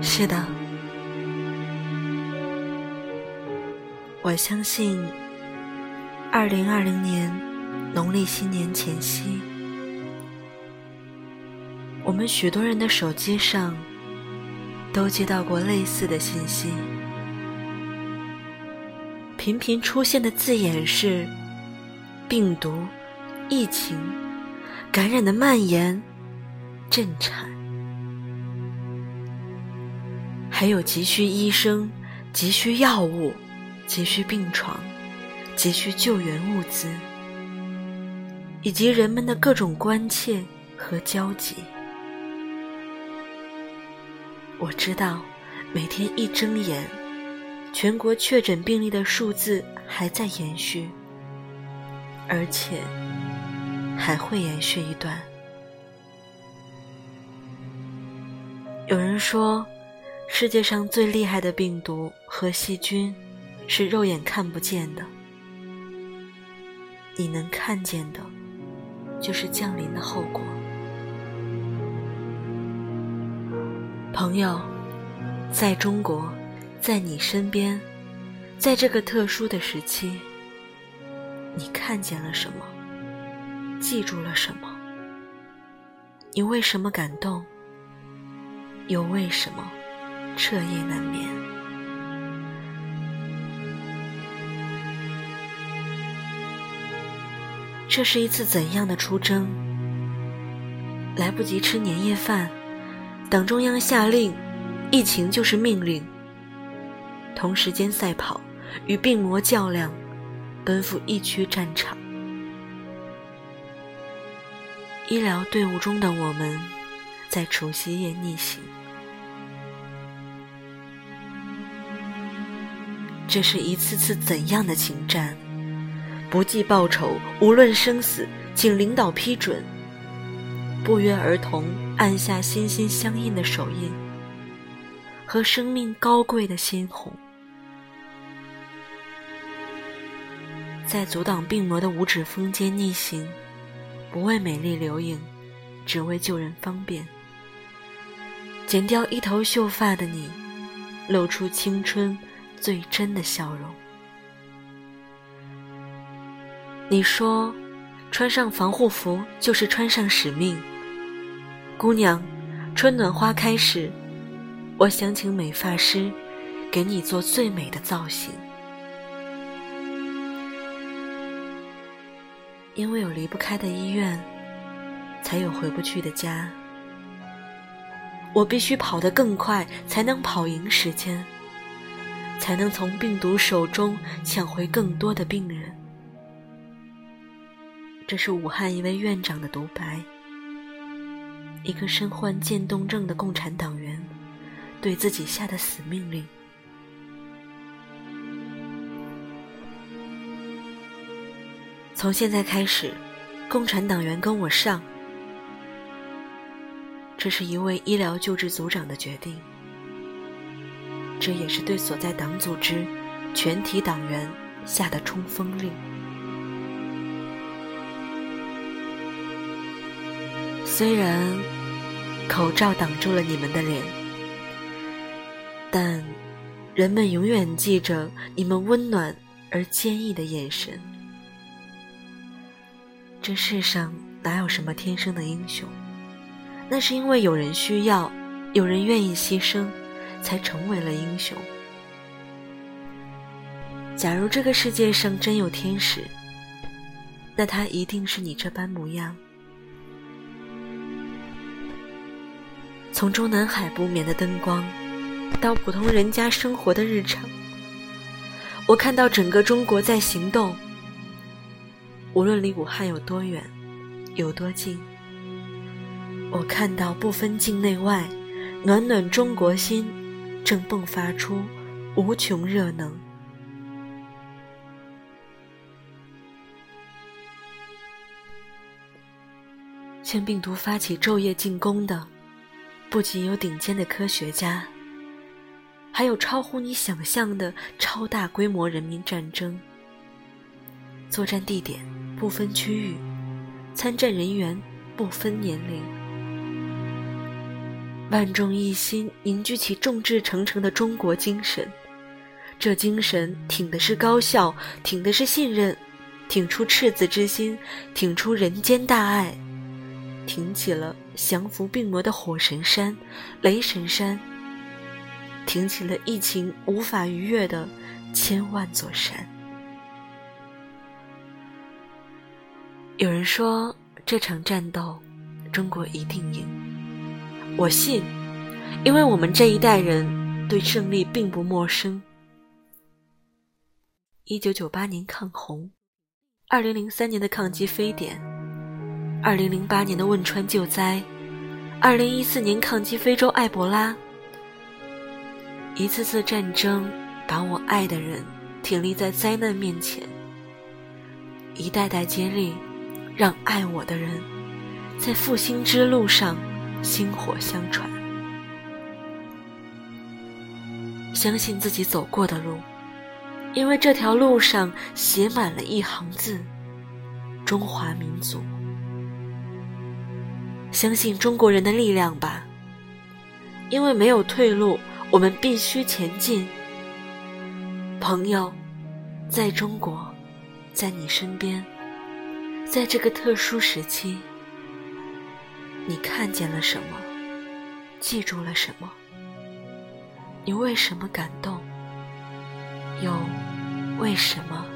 是的，我相信，二零二零年农历新年前夕，我们许多人的手机上都接到过类似的信息，频频出现的字眼是病毒、疫情、感染的蔓延、震颤。还有急需医生、急需药物、急需病床、急需救援物资，以及人们的各种关切和焦急。我知道，每天一睁眼，全国确诊病例的数字还在延续，而且还会延续一段。有人说。世界上最厉害的病毒和细菌，是肉眼看不见的。你能看见的，就是降临的后果。朋友，在中国，在你身边，在这个特殊的时期，你看见了什么？记住了什么？你为什么感动？又为什么？彻夜难眠。这是一次怎样的出征？来不及吃年夜饭，党中央下令，疫情就是命令。同时间赛跑，与病魔较量，奔赴疫区战场。医疗队伍中的我们，在除夕夜逆行。这是一次次怎样的情战？不计报酬，无论生死，请领导批准。不约而同按下心心相印的手印，和生命高贵的鲜红，在阻挡病魔的五指峰间逆行，不为美丽留影，只为救人方便。剪掉一头秀发的你，露出青春。最真的笑容。你说，穿上防护服就是穿上使命。姑娘，春暖花开时，我想请美发师给你做最美的造型。因为有离不开的医院，才有回不去的家。我必须跑得更快，才能跑赢时间。才能从病毒手中抢回更多的病人。这是武汉一位院长的独白。一个身患渐冻症的共产党员对自己下的死命令：从现在开始，共产党员跟我上。这是一位医疗救治组长的决定。这也是对所在党组织全体党员下的冲锋令。虽然口罩挡住了你们的脸，但人们永远记着你们温暖而坚毅的眼神。这世上哪有什么天生的英雄？那是因为有人需要，有人愿意牺牲。才成为了英雄。假如这个世界上真有天使，那他一定是你这般模样。从中南海不眠的灯光，到普通人家生活的日常，我看到整个中国在行动。无论离武汉有多远，有多近，我看到不分境内外，暖暖中国心。正迸发出无穷热能，向病毒发起昼夜进攻的，不仅有顶尖的科学家，还有超乎你想象的超大规模人民战争。作战地点不分区域，参战人员不分年龄，万众一心，凝聚起众志成城的中国精神。这精神挺的是高效，挺的是信任，挺出赤子之心，挺出人间大爱，挺起了降服病魔的火神山、雷神山，挺起了疫情无法逾越的千万座山。有人说这场战斗，中国一定赢。我信，因为我们这一代人对胜利并不陌生。一九九八年抗洪，二零零三年的抗击非典，二零零八年的汶川救灾，二零一四年抗击非洲埃博拉。一次次战争把我爱的人挺立在灾难面前，一代代接力，让爱我的人在复兴之路上薪火相传。相信自己走过的路。因为这条路上写满了一行字：中华民族。相信中国人的力量吧。因为没有退路，我们必须前进。朋友，在中国，在你身边，在这个特殊时期，你看见了什么？记住了什么？你为什么感动？又？为什么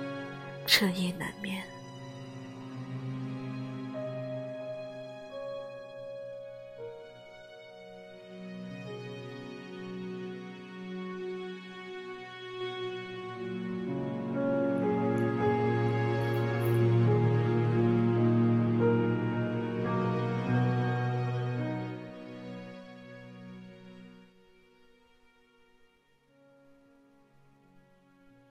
彻夜难眠？